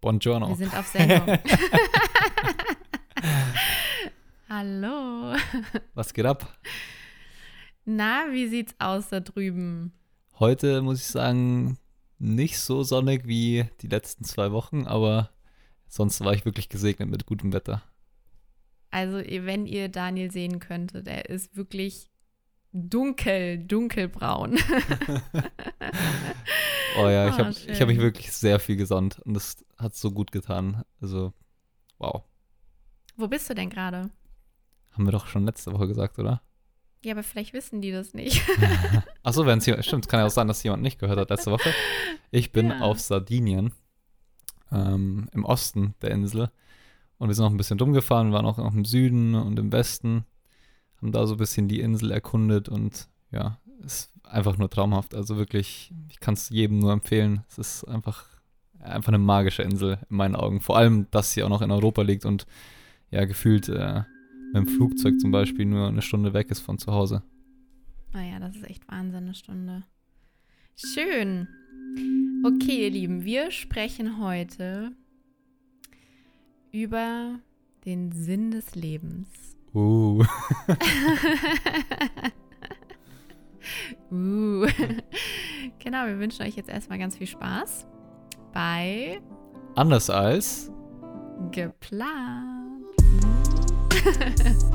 Buongiorno. Wir sind auf Sendung. Hallo. Was geht ab? Na, wie sieht's aus da drüben? Heute muss ich sagen, nicht so sonnig wie die letzten zwei Wochen, aber sonst war ich wirklich gesegnet mit gutem Wetter. Also, wenn ihr Daniel sehen könntet, er ist wirklich dunkel, dunkelbraun. oh ja, ich Oh, habe hab mich wirklich sehr viel gesonnt und das hat so gut getan. Also, wow. Wo bist du denn gerade? Haben wir doch schon letzte Woche gesagt, oder? Ja, aber vielleicht wissen die das nicht. Achso, wenn es jemand, stimmt, es kann ja auch sein, dass jemand nicht gehört hat letzte Woche. Ich bin Ja. auf Sardinien, ähm, im Osten der Insel. Und wir sind noch ein bisschen dumm gefahren, waren auch noch im Süden und im Westen, haben da so ein bisschen die Insel erkundet und ja, ist einfach nur traumhaft. Also wirklich, ich kann es jedem nur empfehlen. Es ist einfach, einfach eine magische Insel in meinen Augen. Vor allem, dass sie auch noch in Europa liegt und ja, gefühlt äh, mit dem Flugzeug zum Beispiel nur eine Stunde weg ist von zu Hause. Naja, das ist echt Wahnsinn, eine Stunde. Schön. Okay, ihr Lieben, wir sprechen heute über den Sinn des Lebens. Uh. uh. genau, wir wünschen euch jetzt erstmal ganz viel Spaß bei Anders als Geplant.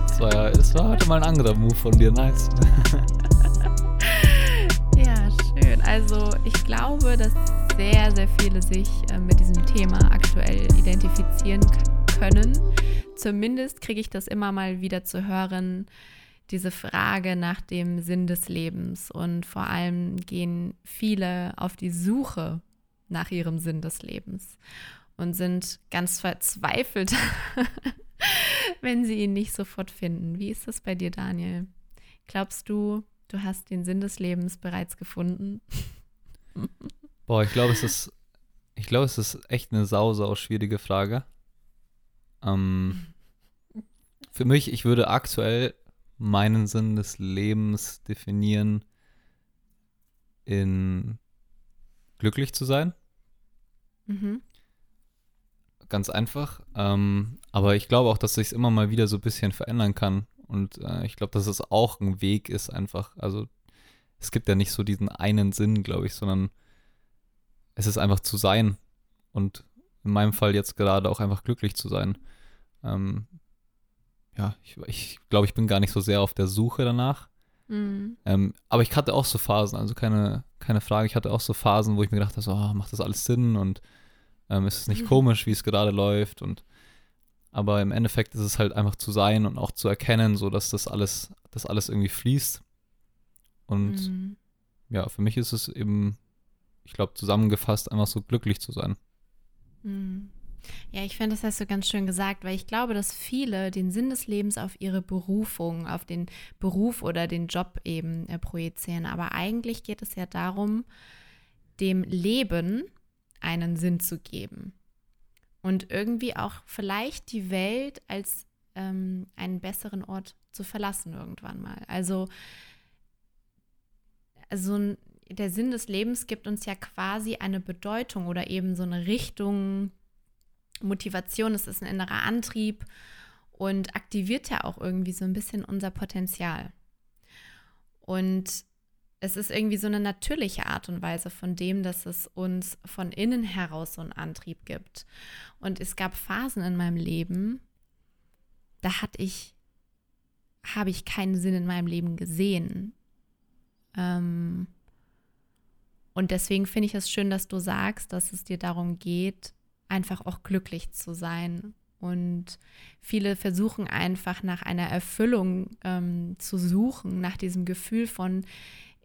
Das war, das war heute mal ein anderer Move von dir, nice. Ja, schön. Also ich glaube, dass sehr, sehr viele sich äh, mit diesem Thema aktuell identifizieren können. Zumindest kriege ich das immer mal wieder zu hören, diese Frage nach dem Sinn des Lebens. Und vor allem gehen viele auf die Suche nach ihrem Sinn des Lebens und sind ganz verzweifelt, wenn sie ihn nicht sofort finden. Wie ist das bei dir, Daniel? Glaubst du, du hast den Sinn des Lebens bereits gefunden? Boah, ich glaube, es ist, es ist echt eine sau, sau schwierige Frage. Ähm, für mich, ich würde aktuell meinen Sinn des Lebens definieren in glücklich zu sein. Mhm. Ganz einfach. Ähm, aber ich glaube auch, dass sich immer mal wieder so ein bisschen verändern kann. Und äh, ich glaube, dass es auch ein Weg ist, einfach. Also es gibt ja nicht so diesen einen Sinn, glaube ich, sondern es ist einfach zu sein. Und in meinem Fall jetzt gerade auch einfach glücklich zu sein. Ähm, ja, ich, ich glaube, ich bin gar nicht so sehr auf der Suche danach. Mhm. Ähm, aber ich hatte auch so Phasen, also keine, keine Frage, ich hatte auch so Phasen, wo ich mir gedacht habe, so, ah, macht das alles Sinn und ähm, ist es nicht Mhm. komisch, wie es gerade läuft und aber im Endeffekt ist es halt einfach zu sein und auch zu erkennen, so dass das alles, das alles irgendwie fließt. Und Mhm. ja, für mich ist es eben, ich glaube, zusammengefasst, einfach so glücklich zu sein. Mhm. Ja, ich finde, das hast du ganz schön gesagt, weil ich glaube, dass viele den Sinn des Lebens auf ihre Berufung, auf den Beruf oder den Job eben äh, projizieren. Aber eigentlich geht es ja darum, dem Leben einen Sinn zu geben. Und irgendwie auch vielleicht die Welt als ähm, einen besseren Ort zu verlassen irgendwann mal. Also, also ein- der Sinn des Lebens gibt uns ja quasi eine Bedeutung oder eben so eine Richtung, Motivation, es ist ein innerer Antrieb und aktiviert ja auch irgendwie so ein bisschen unser Potenzial. Und es ist irgendwie so eine natürliche Art und Weise von dem, dass es uns von innen heraus so einen Antrieb gibt. Und es gab Phasen in meinem Leben, da hatte ich, habe ich keinen Sinn in meinem Leben gesehen. Ähm, und deswegen finde ich es schön, dass du sagst, dass es dir darum geht, einfach auch glücklich zu sein. Und viele versuchen einfach nach einer Erfüllung ähm, zu suchen, nach diesem Gefühl von,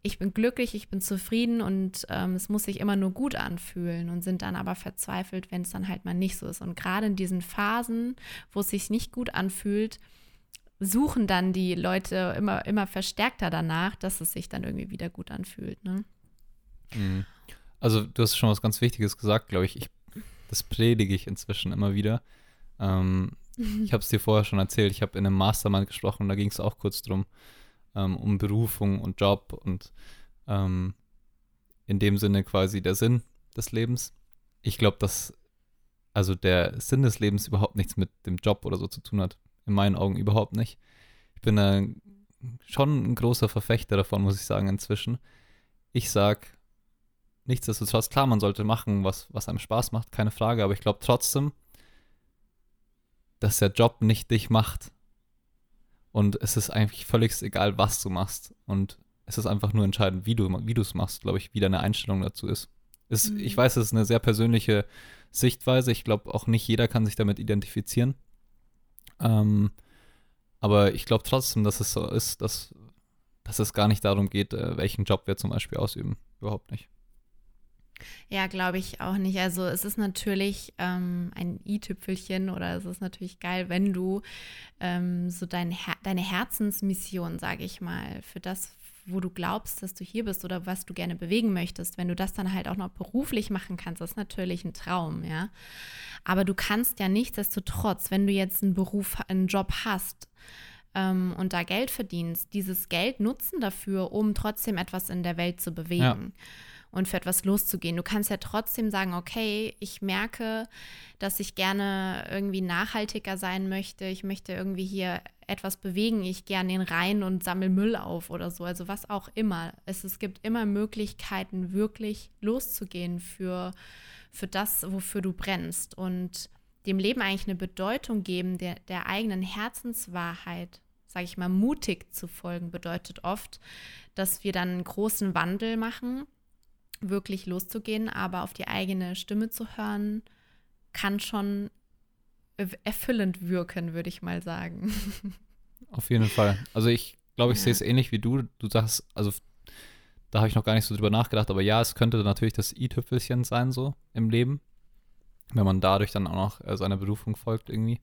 ich bin glücklich, ich bin zufrieden und ähm, es muss sich immer nur gut anfühlen und sind dann aber verzweifelt, wenn es dann halt mal nicht so ist. Und gerade in diesen Phasen, wo es sich nicht gut anfühlt, suchen dann die Leute immer, immer verstärkter danach, dass es sich dann irgendwie wieder gut anfühlt. Ne? Mhm. Also du hast schon was ganz Wichtiges gesagt, glaube ich. ich. Das predige ich inzwischen immer wieder. Ähm, ich habe es dir vorher schon erzählt. Ich habe in einem Mastermind gesprochen, da ging es auch kurz drum, ähm, um Berufung und Job und ähm, in dem Sinne quasi der Sinn des Lebens. Ich glaube, dass, also der Sinn des Lebens überhaupt nichts mit dem Job oder so zu tun hat. In meinen Augen überhaupt nicht. Ich bin da schon ein großer Verfechter davon, muss ich sagen, inzwischen. Ich sag, nichtsdestotrotz, klar, man sollte machen, was, was einem Spaß macht, keine Frage, aber ich glaube trotzdem, dass der Job nicht dich macht. Und es ist eigentlich völlig egal, was du machst. Und es ist einfach nur entscheidend, wie du wie es machst, glaube ich, wie deine Einstellung dazu ist. ist mhm. Ich weiß, es ist eine sehr persönliche Sichtweise. Ich glaube, auch nicht jeder kann sich damit identifizieren. Ähm, aber ich glaube trotzdem, dass es so ist, dass, dass es gar nicht darum geht, äh, welchen Job wir zum Beispiel ausüben. Überhaupt nicht. Ja, glaube ich auch nicht. Also es ist natürlich ähm, ein i-Tüpfelchen oder es ist natürlich geil, wenn du ähm, so dein Her deine Herzensmission, sage ich mal, für das, wo du glaubst, dass du hier bist oder was du gerne bewegen möchtest, wenn du das dann halt auch noch beruflich machen kannst, das ist natürlich ein Traum, ja. Aber du kannst ja nichtsdestotrotz, wenn du jetzt einen Beruf, einen Job hast, ähm, und da Geld verdienst, dieses Geld nutzen dafür, um trotzdem etwas in der Welt zu bewegen. Ja und für etwas loszugehen. Du kannst ja trotzdem sagen, okay, ich merke, dass ich gerne irgendwie nachhaltiger sein möchte. Ich möchte irgendwie hier etwas bewegen. Ich gehe an den Rhein und sammle Müll auf oder so. Also was auch immer. Es, es gibt immer Möglichkeiten, wirklich loszugehen für, für das, wofür du brennst. Und dem Leben eigentlich eine Bedeutung geben, der, der eigenen Herzenswahrheit sage ich mal, mutig zu folgen, bedeutet oft, dass wir dann einen großen Wandel machen wirklich loszugehen, aber auf die eigene Stimme zu hören, kann schon erfüllend wirken, würde ich mal sagen. Auf jeden Fall. Also ich glaube, ich ja. sehe es ähnlich wie du. Du sagst, also da habe ich noch gar nicht so drüber nachgedacht, aber ja, es könnte natürlich das i-Tüpfelchen sein, so im Leben, wenn man dadurch dann auch noch äh, seiner Berufung folgt irgendwie.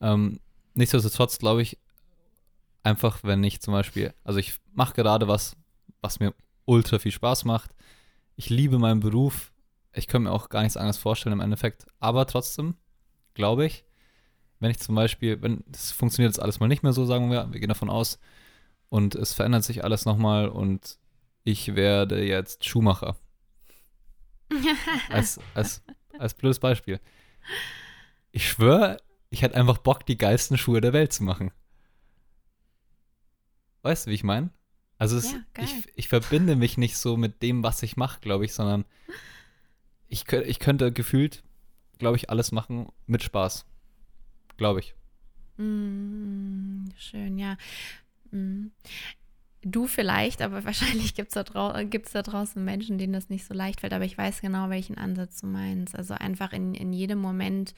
Ähm, nichtsdestotrotz glaube ich, einfach, wenn ich zum Beispiel, also ich mache gerade was, was mir ultra viel Spaß macht ich liebe meinen Beruf. Ich könnte mir auch gar nichts anderes vorstellen im Endeffekt. Aber trotzdem, glaube ich, wenn ich zum Beispiel, wenn es funktioniert jetzt alles mal nicht mehr so, sagen wir, wir gehen davon aus, und es verändert sich alles nochmal und ich werde jetzt Schuhmacher. als, als, als blödes Beispiel. Ich schwöre, ich hätte einfach Bock, die geilsten Schuhe der Welt zu machen. Weißt du, wie ich meine? Also es, ja, ich, ich verbinde mich nicht so mit dem, was ich mache, glaube ich, sondern ich, ich könnte gefühlt, glaube ich, alles machen mit Spaß. Glaube ich. Mm, schön, ja. Mm. Du vielleicht, aber wahrscheinlich gibt es da, drau da draußen Menschen, denen das nicht so leicht fällt, aber ich weiß genau, welchen Ansatz du meinst. Also einfach in, in jedem Moment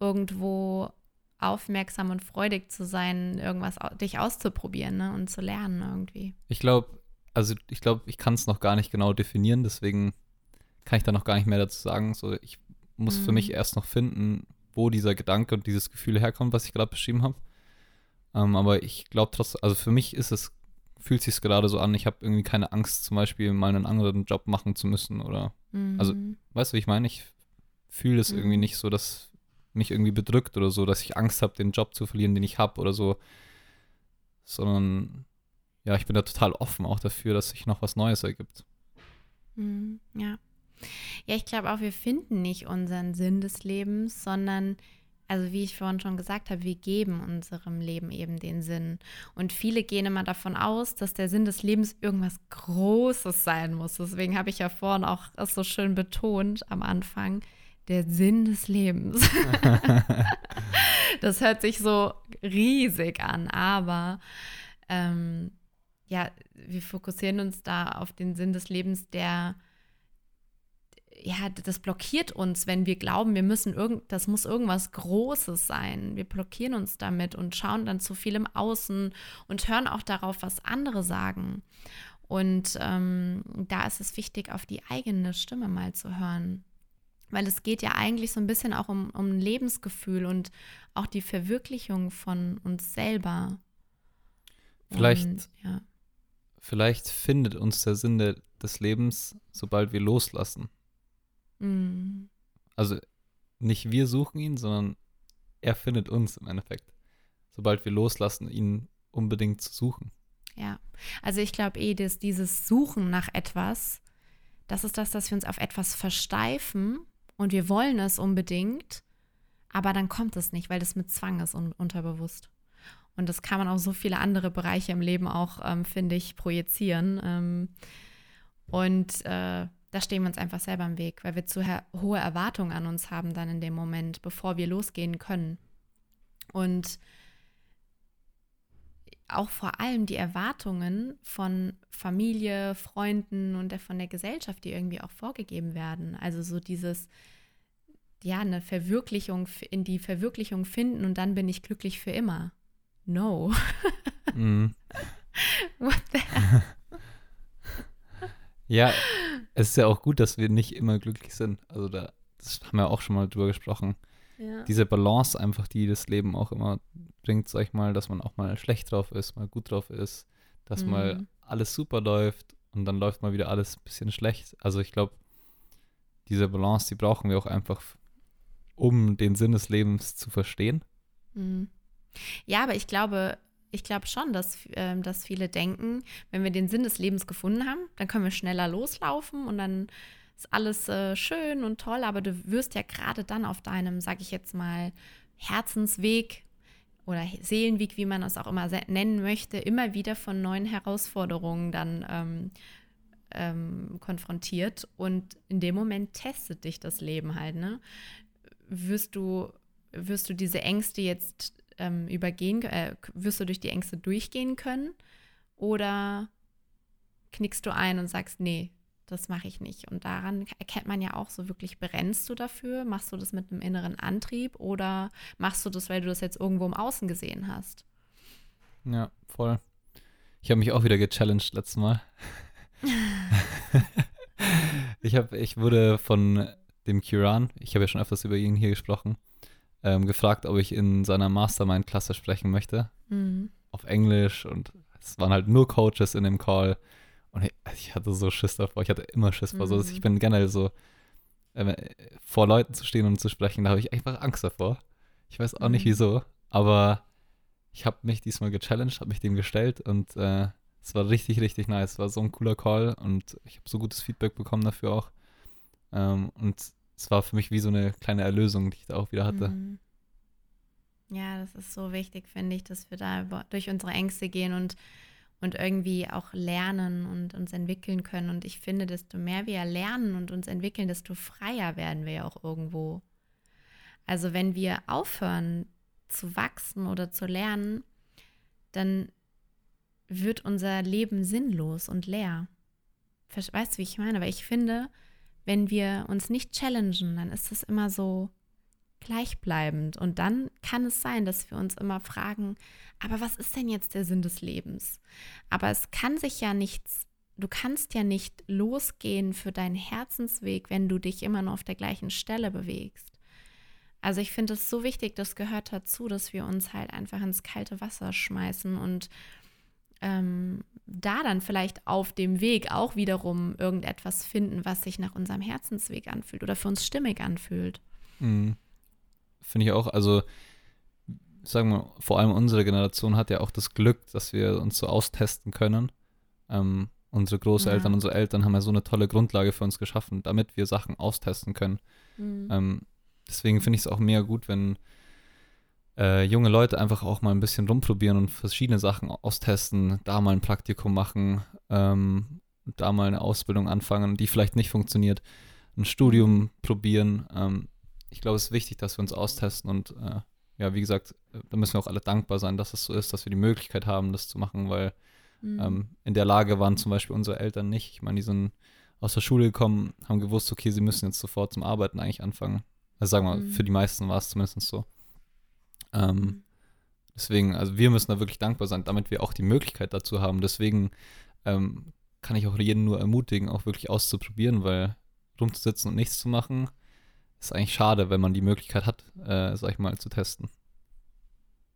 irgendwo aufmerksam und freudig zu sein, irgendwas dich auszuprobieren ne, und zu lernen irgendwie. Ich glaube, also ich glaube, ich kann es noch gar nicht genau definieren, deswegen kann ich da noch gar nicht mehr dazu sagen. So, ich muss mhm. für mich erst noch finden, wo dieser Gedanke und dieses Gefühl herkommt, was ich gerade beschrieben habe. Ähm, aber ich glaube trotzdem, also für mich ist es, fühlt sich gerade so an, ich habe irgendwie keine Angst, zum Beispiel mal einen anderen Job machen zu müssen oder, also, mhm. also, weißt du, wie ich meine? Ich fühle es mhm. irgendwie nicht so, dass mich irgendwie bedrückt oder so, dass ich Angst habe, den Job zu verlieren, den ich habe oder so. Sondern ja, ich bin da total offen auch dafür, dass sich noch was Neues ergibt. Mhm, ja. Ja, ich glaube auch, wir finden nicht unseren Sinn des Lebens, sondern, also wie ich vorhin schon gesagt habe, wir geben unserem Leben eben den Sinn. Und viele gehen immer davon aus, dass der Sinn des Lebens irgendwas Großes sein muss. Deswegen habe ich ja vorhin auch so schön betont am Anfang, der Sinn des Lebens. das hört sich so riesig an, aber ähm, ja, wir fokussieren uns da auf den Sinn des Lebens, der ja, das blockiert uns, wenn wir glauben, wir müssen irgend, das muss irgendwas Großes sein. Wir blockieren uns damit und schauen dann zu viel im Außen und hören auch darauf, was andere sagen. Und ähm, da ist es wichtig, auf die eigene Stimme mal zu hören. Weil es geht ja eigentlich so ein bisschen auch um, um ein Lebensgefühl und auch die Verwirklichung von uns selber. Vielleicht, und, ja. vielleicht findet uns der Sinn de, des Lebens, sobald wir loslassen. Mhm. Also nicht wir suchen ihn, sondern er findet uns im Endeffekt. Sobald wir loslassen, ihn unbedingt zu suchen. Ja, also ich glaube eh, dass dieses Suchen nach etwas, das ist das, dass wir uns auf etwas versteifen und wir wollen es unbedingt aber dann kommt es nicht, weil das mit Zwang ist und unterbewusst. Und das kann man auf so viele andere Bereiche im Leben auch, ähm, finde ich, projizieren. Ähm, und äh, da stehen wir uns einfach selber im Weg, weil wir zu hohe Erwartungen an uns haben dann in dem Moment, bevor wir losgehen können. Und auch vor allem die Erwartungen von Familie, Freunden und von der Gesellschaft, die irgendwie auch vorgegeben werden. Also so dieses, ja, eine Verwirklichung, in die Verwirklichung finden und dann bin ich glücklich für immer. No. Mm. What the hell? Ja, es ist ja auch gut, dass wir nicht immer glücklich sind. Also da, das haben wir auch schon mal drüber gesprochen. Ja. Diese Balance einfach, die das Leben auch immer bringt, sag ich mal, dass man auch mal schlecht drauf ist, mal gut drauf ist, dass mhm. mal alles super läuft und dann läuft mal wieder alles ein bisschen schlecht. Also ich glaube, diese Balance, die brauchen wir auch einfach, um den Sinn des Lebens zu verstehen. Mhm. Ja, aber ich glaube, ich glaube schon, dass, äh, dass viele denken, wenn wir den Sinn des Lebens gefunden haben, dann können wir schneller loslaufen und dann ist alles äh, schön und toll, aber du wirst ja gerade dann auf deinem, sag ich jetzt mal, Herzensweg oder Seelenweg, wie man es auch immer nennen möchte, immer wieder von neuen Herausforderungen dann ähm, ähm, konfrontiert und in dem Moment testet dich das Leben halt, ne? Wirst du, wirst du diese Ängste jetzt ähm, übergehen, äh, wirst du durch die Ängste durchgehen können? Oder knickst du ein und sagst, nee, das mache ich nicht. Und daran erkennt man ja auch so wirklich, brennst du dafür? Machst du das mit einem inneren Antrieb oder machst du das, weil du das jetzt irgendwo im Außen gesehen hast? Ja, voll. Ich habe mich auch wieder gechallenged letztes Mal. ich, hab, ich wurde von dem Kiran, ich habe ja schon öfters über ihn hier gesprochen, ähm, gefragt, ob ich in seiner Mastermind-Klasse sprechen möchte. Mhm. Auf Englisch und es waren halt nur Coaches in dem Call. Und ich, ich hatte so Schiss davor. Ich hatte immer Schiss vor. Mhm. So, ich bin generell so, äh, vor Leuten zu stehen und zu sprechen, da habe ich einfach Angst davor. Ich weiß auch mhm. nicht wieso, aber ich habe mich diesmal gechallenged, habe mich dem gestellt und äh, es war richtig, richtig nice. Es war so ein cooler Call und ich habe so gutes Feedback bekommen dafür auch. Ähm, und es war für mich wie so eine kleine Erlösung, die ich da auch wieder hatte. Mhm. Ja, das ist so wichtig, finde ich, dass wir da durch unsere Ängste gehen und, und irgendwie auch lernen und uns entwickeln können. Und ich finde, desto mehr wir lernen und uns entwickeln, desto freier werden wir ja auch irgendwo. Also wenn wir aufhören zu wachsen oder zu lernen, dann wird unser Leben sinnlos und leer. Weißt du, wie ich meine? Weil ich finde, wenn wir uns nicht challengen, dann ist es immer so gleichbleibend. Und dann kann es sein, dass wir uns immer fragen, aber was ist denn jetzt der Sinn des Lebens? Aber es kann sich ja nichts, du kannst ja nicht losgehen für deinen Herzensweg, wenn du dich immer nur auf der gleichen Stelle bewegst. Also ich finde es so wichtig, das gehört dazu, dass wir uns halt einfach ins kalte Wasser schmeißen und ähm, da dann vielleicht auf dem Weg auch wiederum irgendetwas finden, was sich nach unserem Herzensweg anfühlt oder für uns stimmig anfühlt. Mhm. Finde ich auch. Also, sagen wir, vor allem unsere Generation hat ja auch das Glück, dass wir uns so austesten können. Ähm, unsere Großeltern, ja. unsere Eltern haben ja so eine tolle Grundlage für uns geschaffen, damit wir Sachen austesten können. Mhm. Ähm, deswegen finde ich es auch mega gut, wenn äh, junge Leute einfach auch mal ein bisschen rumprobieren und verschiedene Sachen austesten, da mal ein Praktikum machen, ähm, da mal eine Ausbildung anfangen, die vielleicht nicht funktioniert, ein Studium probieren. Ähm, ich glaube, es ist wichtig, dass wir uns austesten und äh, ja, wie gesagt, da müssen wir auch alle dankbar sein, dass es so ist, dass wir die Möglichkeit haben, das zu machen, weil mhm. ähm, in der Lage waren zum Beispiel unsere Eltern nicht. Ich meine, die sind aus der Schule gekommen, haben gewusst, okay, sie müssen jetzt sofort zum Arbeiten eigentlich anfangen. Also sagen wir, mhm. für die meisten war es zumindest so. Ähm, mhm. deswegen, also wir müssen da wirklich dankbar sein, damit wir auch die Möglichkeit dazu haben. Deswegen ähm, kann ich auch jeden nur ermutigen, auch wirklich auszuprobieren, weil rumzusitzen und nichts zu machen, ist eigentlich schade, wenn man die Möglichkeit hat, äh, sag ich mal, zu testen.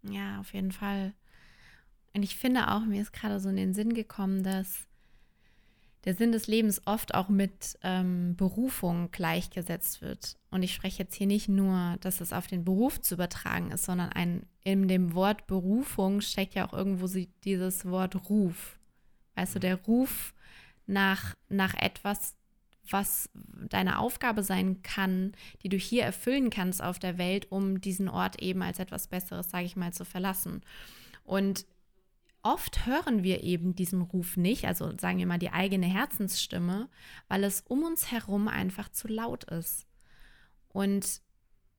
Ja, auf jeden Fall. Und ich finde auch, mir ist gerade so in den Sinn gekommen, dass der Sinn des Lebens oft auch mit ähm, Berufung gleichgesetzt wird. Und ich spreche jetzt hier nicht nur, dass es auf den Beruf zu übertragen ist, sondern ein, in dem Wort Berufung steckt ja auch irgendwo dieses Wort Ruf. Weißt du, der Ruf nach, nach etwas, was deine Aufgabe sein kann, die du hier erfüllen kannst auf der Welt, um diesen Ort eben als etwas Besseres, sage ich mal, zu verlassen. Und oft hören wir eben diesen Ruf nicht, also sagen wir mal die eigene Herzensstimme, weil es um uns herum einfach zu laut ist. Und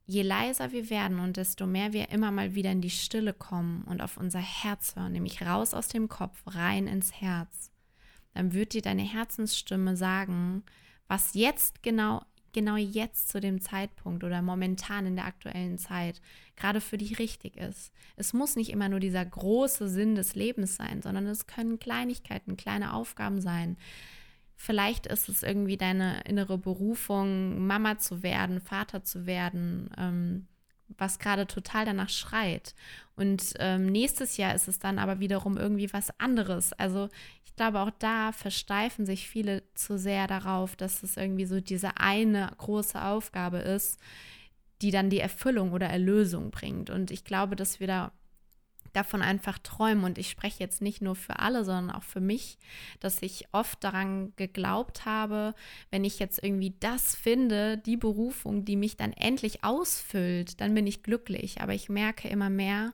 je leiser wir werden und desto mehr wir immer mal wieder in die Stille kommen und auf unser Herz hören, nämlich raus aus dem Kopf, rein ins Herz, dann wird dir deine Herzensstimme sagen, was jetzt genau, genau jetzt zu dem Zeitpunkt oder momentan in der aktuellen Zeit gerade für dich richtig ist. Es muss nicht immer nur dieser große Sinn des Lebens sein, sondern es können Kleinigkeiten, kleine Aufgaben sein. Vielleicht ist es irgendwie deine innere Berufung, Mama zu werden, Vater zu werden, ähm, was gerade total danach schreit. Und ähm, nächstes Jahr ist es dann aber wiederum irgendwie was anderes. Also ich glaube, auch da versteifen sich viele zu sehr darauf, dass es irgendwie so diese eine große Aufgabe ist, die dann die Erfüllung oder Erlösung bringt. Und ich glaube, dass wir da davon einfach träumen. Und ich spreche jetzt nicht nur für alle, sondern auch für mich, dass ich oft daran geglaubt habe, wenn ich jetzt irgendwie das finde, die Berufung, die mich dann endlich ausfüllt, dann bin ich glücklich. Aber ich merke immer mehr,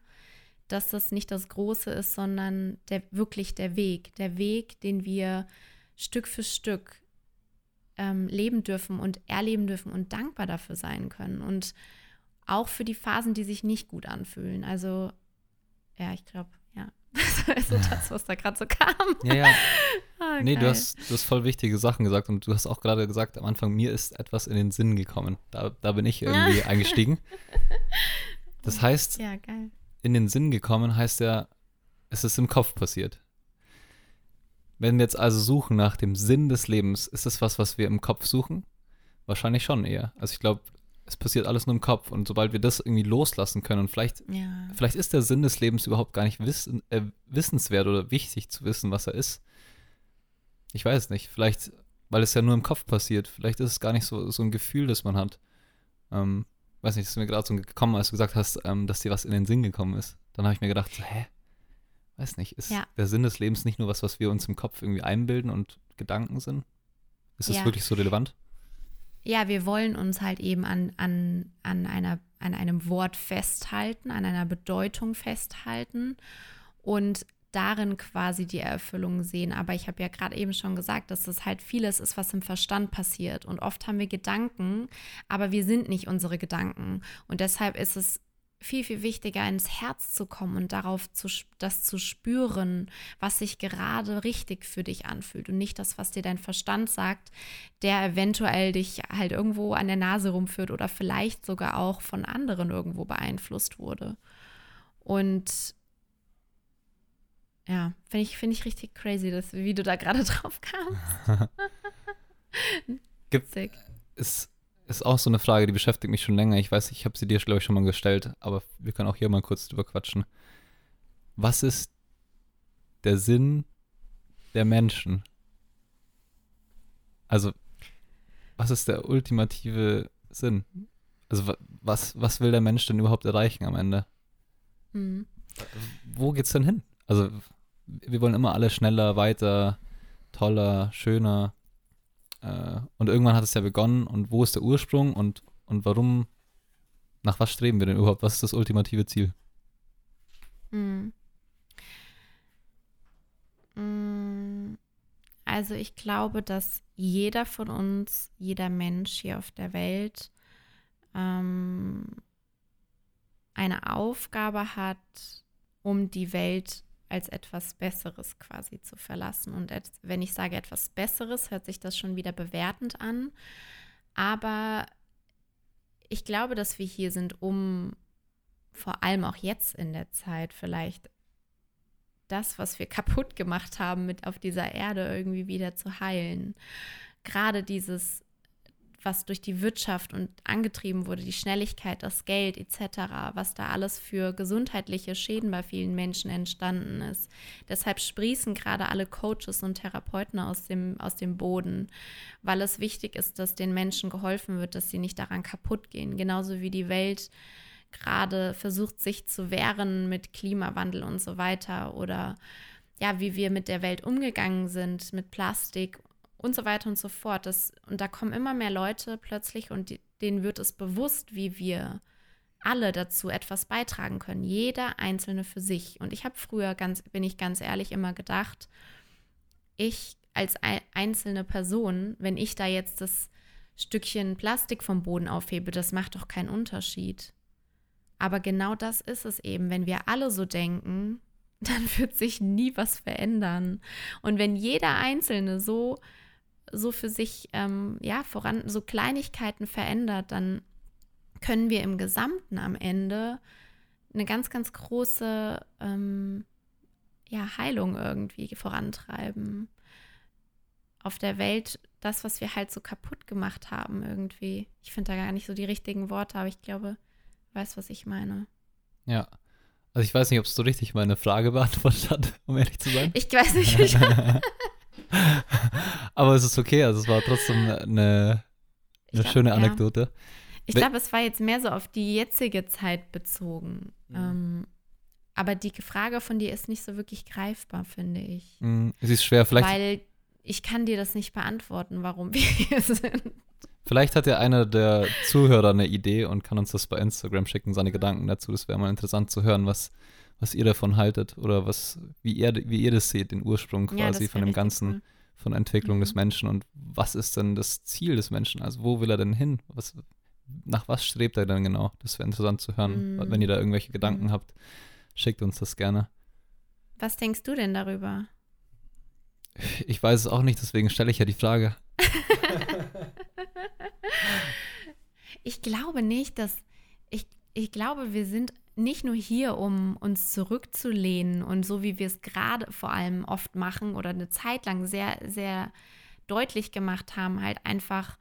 dass das nicht das Große ist, sondern der, wirklich der Weg. Der Weg, den wir Stück für Stück ähm, leben dürfen und erleben dürfen und dankbar dafür sein können. Und auch für die Phasen, die sich nicht gut anfühlen. Also ja, ich glaube, ja. Das ist das, was da gerade so kam. Ja, ja. Oh, nee, du hast, du hast voll wichtige Sachen gesagt und du hast auch gerade gesagt, am Anfang, mir ist etwas in den Sinn gekommen. Da, da bin ich irgendwie eingestiegen. Das heißt, ja, in den Sinn gekommen heißt ja, es ist im Kopf passiert. Wenn wir jetzt also suchen nach dem Sinn des Lebens, ist das was, was wir im Kopf suchen? Wahrscheinlich schon eher. Also ich glaube, es passiert alles nur im Kopf. Und sobald wir das irgendwie loslassen können und vielleicht, ja. vielleicht ist der Sinn des Lebens überhaupt gar nicht wissen, äh, wissenswert oder wichtig zu wissen, was er ist. Ich weiß es nicht. Vielleicht, weil es ja nur im Kopf passiert. Vielleicht ist es gar nicht so, so ein Gefühl, das man hat. Ähm, weiß nicht, das ist mir gerade so gekommen, als du gesagt hast, ähm, dass dir was in den Sinn gekommen ist. Dann habe ich mir gedacht, so, hä? Weiß nicht, ist ja. der Sinn des Lebens nicht nur was, was wir uns im Kopf irgendwie einbilden und Gedanken sind? Ist das ja. wirklich so relevant? Ja, wir wollen uns halt eben an, an, an, einer, an einem Wort festhalten, an einer Bedeutung festhalten und darin quasi die Erfüllung sehen. Aber ich habe ja gerade eben schon gesagt, dass es halt vieles ist, was im Verstand passiert. Und oft haben wir Gedanken, aber wir sind nicht unsere Gedanken. Und deshalb ist es viel, viel wichtiger, ins Herz zu kommen und darauf zu, das zu spüren, was sich gerade richtig für dich anfühlt und nicht das, was dir dein Verstand sagt, der eventuell dich halt irgendwo an der Nase rumführt oder vielleicht sogar auch von anderen irgendwo beeinflusst wurde. Und ja, finde ich, find ich richtig crazy, dass, wie du da gerade drauf kamst. Gibt es ist auch so eine Frage, die beschäftigt mich schon länger. Ich weiß, ich habe sie dir, glaube ich, schon mal gestellt, aber wir können auch hier mal kurz drüber quatschen. Was ist der Sinn der Menschen? Also, was ist der ultimative Sinn? Also, was, was will der Mensch denn überhaupt erreichen am Ende? Mhm. Wo geht's denn hin? Also, wir wollen immer alle schneller, weiter, toller, schöner. Äh, und irgendwann hat es ja begonnen und wo ist der Ursprung und, und warum, nach was streben wir denn überhaupt? Was ist das ultimative Ziel? Mm. Also ich glaube, dass jeder von uns, jeder Mensch hier auf der Welt ähm, eine Aufgabe hat, um die Welt als etwas Besseres quasi zu verlassen. Und wenn ich sage etwas Besseres, hört sich das schon wieder bewertend an. Aber ich glaube, dass wir hier sind, um vor allem auch jetzt in der Zeit vielleicht das, was wir kaputt gemacht haben, mit auf dieser Erde irgendwie wieder zu heilen. Gerade dieses was durch die Wirtschaft und angetrieben wurde, die Schnelligkeit, das Geld etc., was da alles für gesundheitliche Schäden bei vielen Menschen entstanden ist. Deshalb sprießen gerade alle Coaches und Therapeuten aus dem, aus dem Boden, weil es wichtig ist, dass den Menschen geholfen wird, dass sie nicht daran kaputt gehen. Genauso wie die Welt gerade versucht, sich zu wehren mit Klimawandel und so weiter oder ja, wie wir mit der Welt umgegangen sind, mit Plastik und so weiter und so fort. Das, und da kommen immer mehr Leute plötzlich und die, denen wird es bewusst, wie wir alle dazu etwas beitragen können. Jeder Einzelne für sich. Und ich habe früher, ganz, bin ich ganz ehrlich, immer gedacht, ich als einzelne Person, wenn ich da jetzt das Stückchen Plastik vom Boden aufhebe, das macht doch keinen Unterschied. Aber genau das ist es eben. Wenn wir alle so denken, dann wird sich nie was verändern. Und wenn jeder Einzelne so, so für sich, ähm, ja, voran, so Kleinigkeiten verändert, dann können wir im Gesamten am Ende eine ganz, ganz große ähm, ja, Heilung irgendwie vorantreiben. Auf der Welt das, was wir halt so kaputt gemacht haben irgendwie. Ich finde da gar nicht so die richtigen Worte, aber ich glaube, weißt, was ich meine. Ja. Also ich weiß nicht, ob es so richtig meine Frage beantwortet hat, um ehrlich zu sein. Ich weiß nicht. aber es ist okay, also es war trotzdem eine, eine glaub, schöne Anekdote. Ja. Ich glaube, es war jetzt mehr so auf die jetzige Zeit bezogen. Mhm. Ähm, aber die Frage von dir ist nicht so wirklich greifbar, finde ich. Mhm, es ist schwer, vielleicht. Weil ich kann dir das nicht beantworten, warum wir hier sind. Vielleicht hat ja einer der Zuhörer eine Idee und kann uns das bei Instagram schicken, seine Gedanken dazu. Das wäre mal interessant zu hören, was, was ihr davon haltet oder was, wie ihr, wie ihr das seht, den Ursprung quasi ja, von dem Ganzen, cool. von Entwicklung mhm. des Menschen und was ist denn das Ziel des Menschen? Also wo will er denn hin? Was, nach was strebt er denn genau? Das wäre interessant zu hören. Mhm. Wenn ihr da irgendwelche Gedanken mhm. habt, schickt uns das gerne. Was denkst du denn darüber? Ich weiß es auch nicht, deswegen stelle ich ja die Frage. ich glaube nicht, dass ich, ich glaube, wir sind nicht nur hier, um uns zurückzulehnen und so wie wir es gerade vor allem oft machen oder eine Zeit lang sehr, sehr deutlich gemacht haben, halt einfach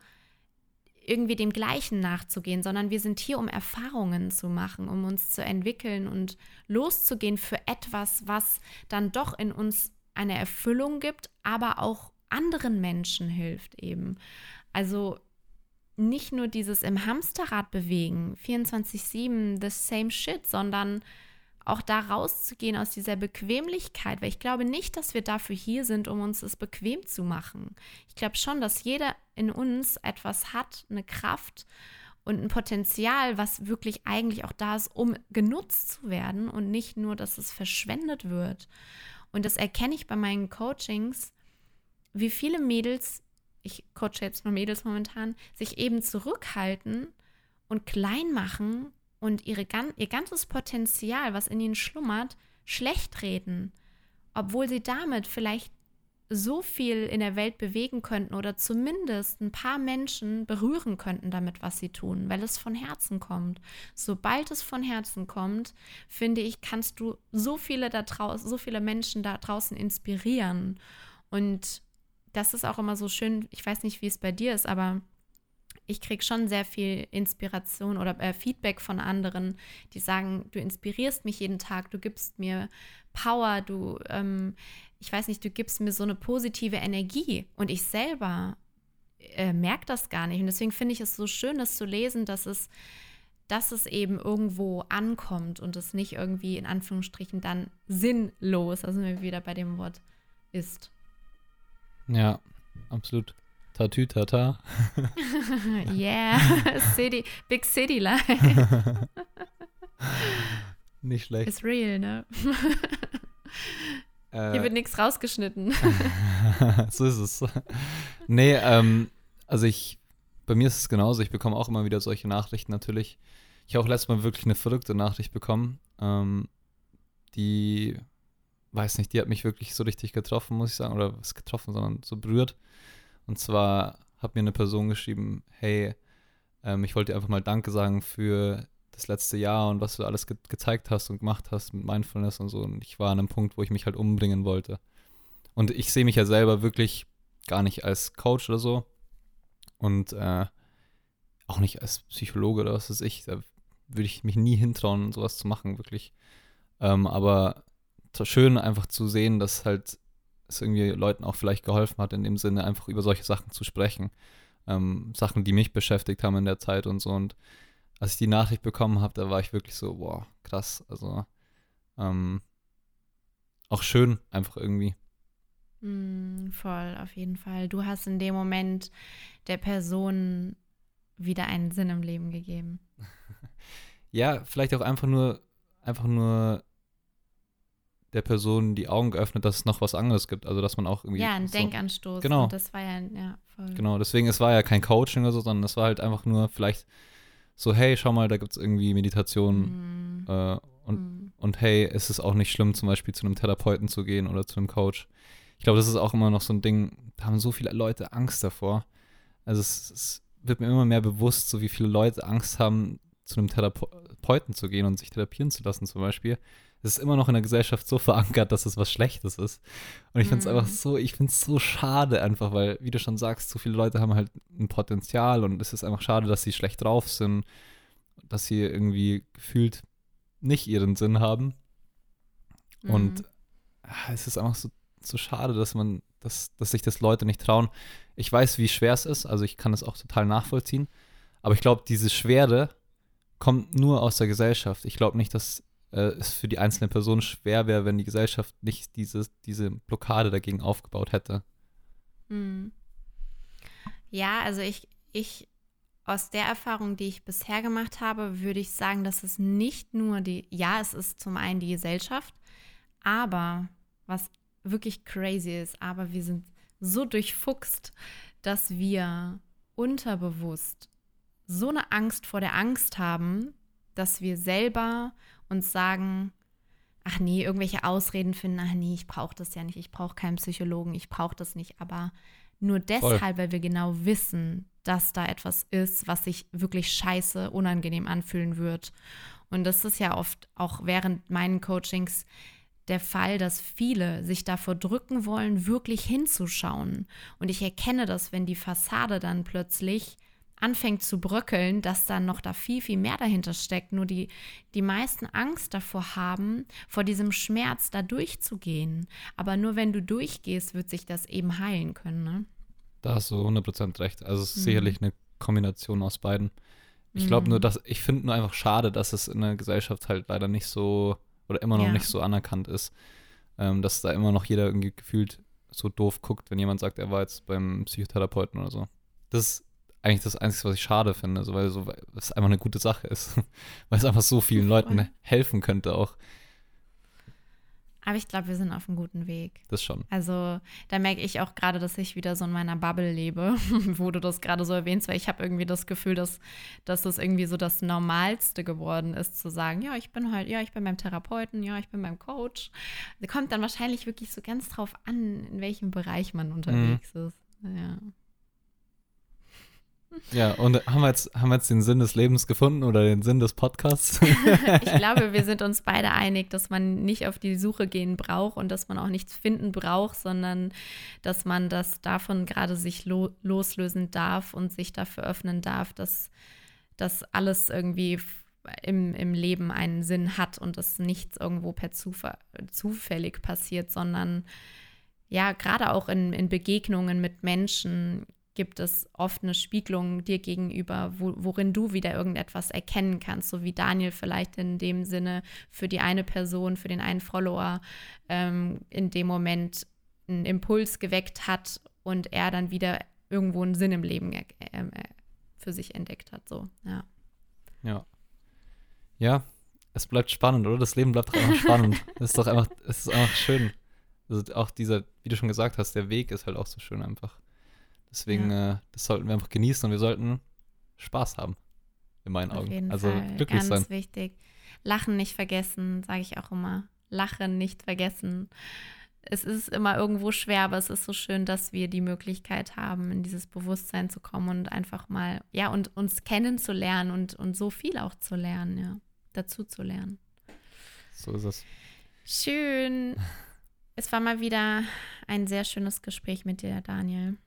irgendwie dem Gleichen nachzugehen, sondern wir sind hier, um Erfahrungen zu machen, um uns zu entwickeln und loszugehen für etwas, was dann doch in uns eine Erfüllung gibt, aber auch anderen Menschen hilft eben. Also nicht nur dieses im Hamsterrad bewegen, 24-7 the same shit, sondern auch da rauszugehen aus dieser Bequemlichkeit, weil ich glaube nicht, dass wir dafür hier sind, um uns es bequem zu machen. Ich glaube schon, dass jeder in uns etwas hat, eine Kraft und ein Potenzial, was wirklich eigentlich auch da ist, um genutzt zu werden und nicht nur, dass es verschwendet wird. Und das erkenne ich bei meinen Coachings, wie viele Mädels, ich coache jetzt mal Mädels momentan, sich eben zurückhalten und klein machen und ihre, ihr ganzes Potenzial, was in ihnen schlummert, schlecht reden, obwohl sie damit vielleicht so viel in der Welt bewegen könnten oder zumindest ein paar Menschen berühren könnten damit, was sie tun, weil es von Herzen kommt. Sobald es von Herzen kommt, finde ich, kannst du so viele da draußen, so viele Menschen da draußen inspirieren. Und das ist auch immer so schön. Ich weiß nicht, wie es bei dir ist, aber ich kriege schon sehr viel Inspiration oder äh, Feedback von anderen, die sagen, du inspirierst mich jeden Tag, du gibst mir Power, du, ähm, ich weiß nicht, du gibst mir so eine positive Energie. Und ich selber äh, merke das gar nicht. Und deswegen finde ich es so schön, das zu lesen, dass es, dass es eben irgendwo ankommt und es nicht irgendwie in Anführungsstrichen dann sinnlos, also wir wieder bei dem Wort ist. Ja, absolut. Tatü Tata. yeah, City, Big City Life. Nicht schlecht. Ist real, ne? Äh, Hier wird nichts rausgeschnitten. so ist es. Nee, ähm, also ich, bei mir ist es genauso. Ich bekomme auch immer wieder solche Nachrichten natürlich. Ich habe auch letztes Mal wirklich eine verrückte Nachricht bekommen. Ähm, die, weiß nicht, die hat mich wirklich so richtig getroffen, muss ich sagen. Oder was getroffen, sondern so berührt. Und zwar hat mir eine Person geschrieben, hey, ähm, ich wollte dir einfach mal Danke sagen für das letzte Jahr und was du alles ge gezeigt hast und gemacht hast mit Mindfulness und so. Und ich war an einem Punkt, wo ich mich halt umbringen wollte. Und ich sehe mich ja selber wirklich gar nicht als Coach oder so. Und äh, auch nicht als Psychologe oder was weiß ich. Da würde ich mich nie hintrauen, sowas zu machen, wirklich. Ähm, aber schön einfach zu sehen, dass halt es irgendwie Leuten auch vielleicht geholfen hat, in dem Sinne einfach über solche Sachen zu sprechen. Ähm, Sachen, die mich beschäftigt haben in der Zeit und so. Und als ich die Nachricht bekommen habe, da war ich wirklich so, boah, krass. Also ähm, auch schön, einfach irgendwie. Mm, voll, auf jeden Fall. Du hast in dem Moment der Person wieder einen Sinn im Leben gegeben. ja, vielleicht auch einfach nur, einfach nur der Person die Augen geöffnet, dass es noch was anderes gibt. Also dass man auch irgendwie. Ja, ein so, Denkanstoß. Genau. Und das war ja, ja, voll. Genau, deswegen, es war ja kein Coaching oder so, sondern es war halt einfach nur vielleicht so, hey, schau mal, da gibt es irgendwie Meditation Mm, äh, und, mm. und hey, es ist auch nicht schlimm, zum Beispiel zu einem Therapeuten zu gehen oder zu einem Coach. Ich glaube, das ist auch immer noch so ein Ding, da haben so viele Leute Angst davor. Also es, es wird mir immer mehr bewusst, so wie viele Leute Angst haben, zu einem Therapeuten zu gehen und sich therapieren zu lassen zum Beispiel. Es ist immer noch in der Gesellschaft so verankert, dass es was Schlechtes ist. Und ich finde es Mhm. einfach so, ich finde es so schade einfach, weil, wie du schon sagst, so viele Leute haben halt ein Potenzial und es ist einfach schade, dass sie schlecht drauf sind, dass sie irgendwie gefühlt nicht ihren Sinn haben. Und Mm. ah, es ist einfach so, so schade, dass man, dass, dass sich das Leute nicht trauen. Ich weiß, wie schwer es ist, also ich kann es auch total nachvollziehen. Aber ich glaube, diese Schwere kommt nur aus der Gesellschaft. Ich glaube nicht, dass äh, es für die einzelne Person schwer wäre, wenn die Gesellschaft nicht diese, diese Blockade dagegen aufgebaut hätte. Mm. Ja, also ich, ich, aus der Erfahrung, die ich bisher gemacht habe, würde ich sagen, dass es nicht nur die, ja, es ist zum einen die Gesellschaft, aber was wirklich crazy ist, aber wir sind so durchfuchst, dass wir unterbewusst so eine Angst vor der Angst haben, dass wir selber uns sagen, ach nee, irgendwelche Ausreden finden, ach nee, ich brauche das ja nicht, ich brauche keinen Psychologen, ich brauche das nicht, aber nur deshalb, weil wir genau wissen, dass da etwas ist, was sich wirklich scheiße, unangenehm anfühlen wird. Und das ist ja oft auch während meinen Coachings der Fall, dass viele sich davor drücken wollen, wirklich hinzuschauen. Und ich erkenne das, wenn die Fassade dann plötzlich anfängt zu bröckeln, dass dann noch da viel, viel mehr dahinter steckt. Nur die, die meisten Angst davor haben, vor diesem Schmerz da durchzugehen. Aber nur wenn du durchgehst, wird sich das eben heilen können. Ne? Da hast du 100% recht. Also es ist Mhm. sicherlich eine Kombination aus beiden. Ich glaube nur, Mhm. dass ich finde nur einfach schade, dass es in der Gesellschaft halt leider nicht so oder immer noch Ja. nicht so anerkannt ist, ähm, dass da immer noch jeder irgendwie gefühlt so doof guckt, wenn jemand sagt, er war jetzt beim Psychotherapeuten oder so. Das ist eigentlich das Einzige, was ich schade finde, so, weil so, weil es einfach eine gute Sache ist, weil es einfach so vielen Leuten helfen könnte auch. Aber ich glaube, wir sind auf einem guten Weg. Das schon. Also da merke ich auch gerade, dass ich wieder so in meiner Bubble lebe, wo du das gerade so erwähnst, weil ich habe irgendwie das Gefühl, dass, dass das irgendwie so das Normalste geworden ist, zu sagen, ja, ich bin halt, ja, ich bin beim Therapeuten, ja, ich bin beim Coach. Kommt dann wahrscheinlich wirklich so ganz drauf an, in welchem Bereich man unterwegs ist. Ja. Ja, und haben wir, jetzt, haben wir jetzt den Sinn des Lebens gefunden oder den Sinn des Podcasts? Ich glaube, wir sind uns beide einig, dass man nicht auf die Suche gehen braucht und dass man auch nichts finden braucht, sondern dass man das davon gerade sich lo loslösen darf und sich dafür öffnen darf, dass das alles irgendwie im, im Leben einen Sinn hat und dass nichts irgendwo per Zufall, zufällig passiert, sondern ja, gerade auch in, in Begegnungen mit Menschen gibt es oft eine Spiegelung dir gegenüber, wo, worin du wieder irgendetwas erkennen kannst, so wie Daniel vielleicht in dem Sinne für die eine Person, für den einen Follower ähm, in dem Moment einen Impuls geweckt hat und er dann wieder irgendwo einen Sinn im Leben äh, äh, für sich entdeckt hat. So, ja. Ja. Ja, es bleibt spannend, oder? Das Leben bleibt doch einfach spannend. Es ist doch einfach, es ist einfach schön. Also auch dieser, wie du schon gesagt hast, der Weg ist halt auch so schön einfach. Deswegen, äh, das sollten wir einfach genießen und wir sollten Spaß haben. In meinen Auf Augen. jeden also Fall. glücklich Ganz sein. wichtig. Lachen nicht vergessen, sage ich auch immer. Lachen nicht vergessen. Es ist immer irgendwo schwer, aber es ist so schön, dass wir die Möglichkeit haben, in dieses Bewusstsein zu kommen und einfach mal, ja, und uns kennenzulernen und, und so viel auch zu lernen, ja, dazu zu lernen. So ist es. Schön. Es war mal wieder ein sehr schönes Gespräch mit dir, Daniel.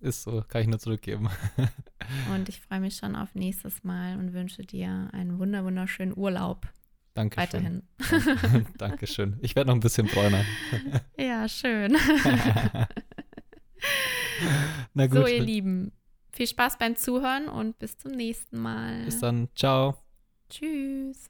Ist so, kann ich nur zurückgeben. Und ich freue mich schon auf nächstes Mal und wünsche dir einen wunder wunderschönen Urlaub Dankeschön. weiterhin. Dankeschön. Ich werde noch ein bisschen bräuner. Ja, schön. Na gut, So, ihr Lieben, viel Spaß beim Zuhören und bis zum nächsten Mal. bis dann. Ciao. Tschüss.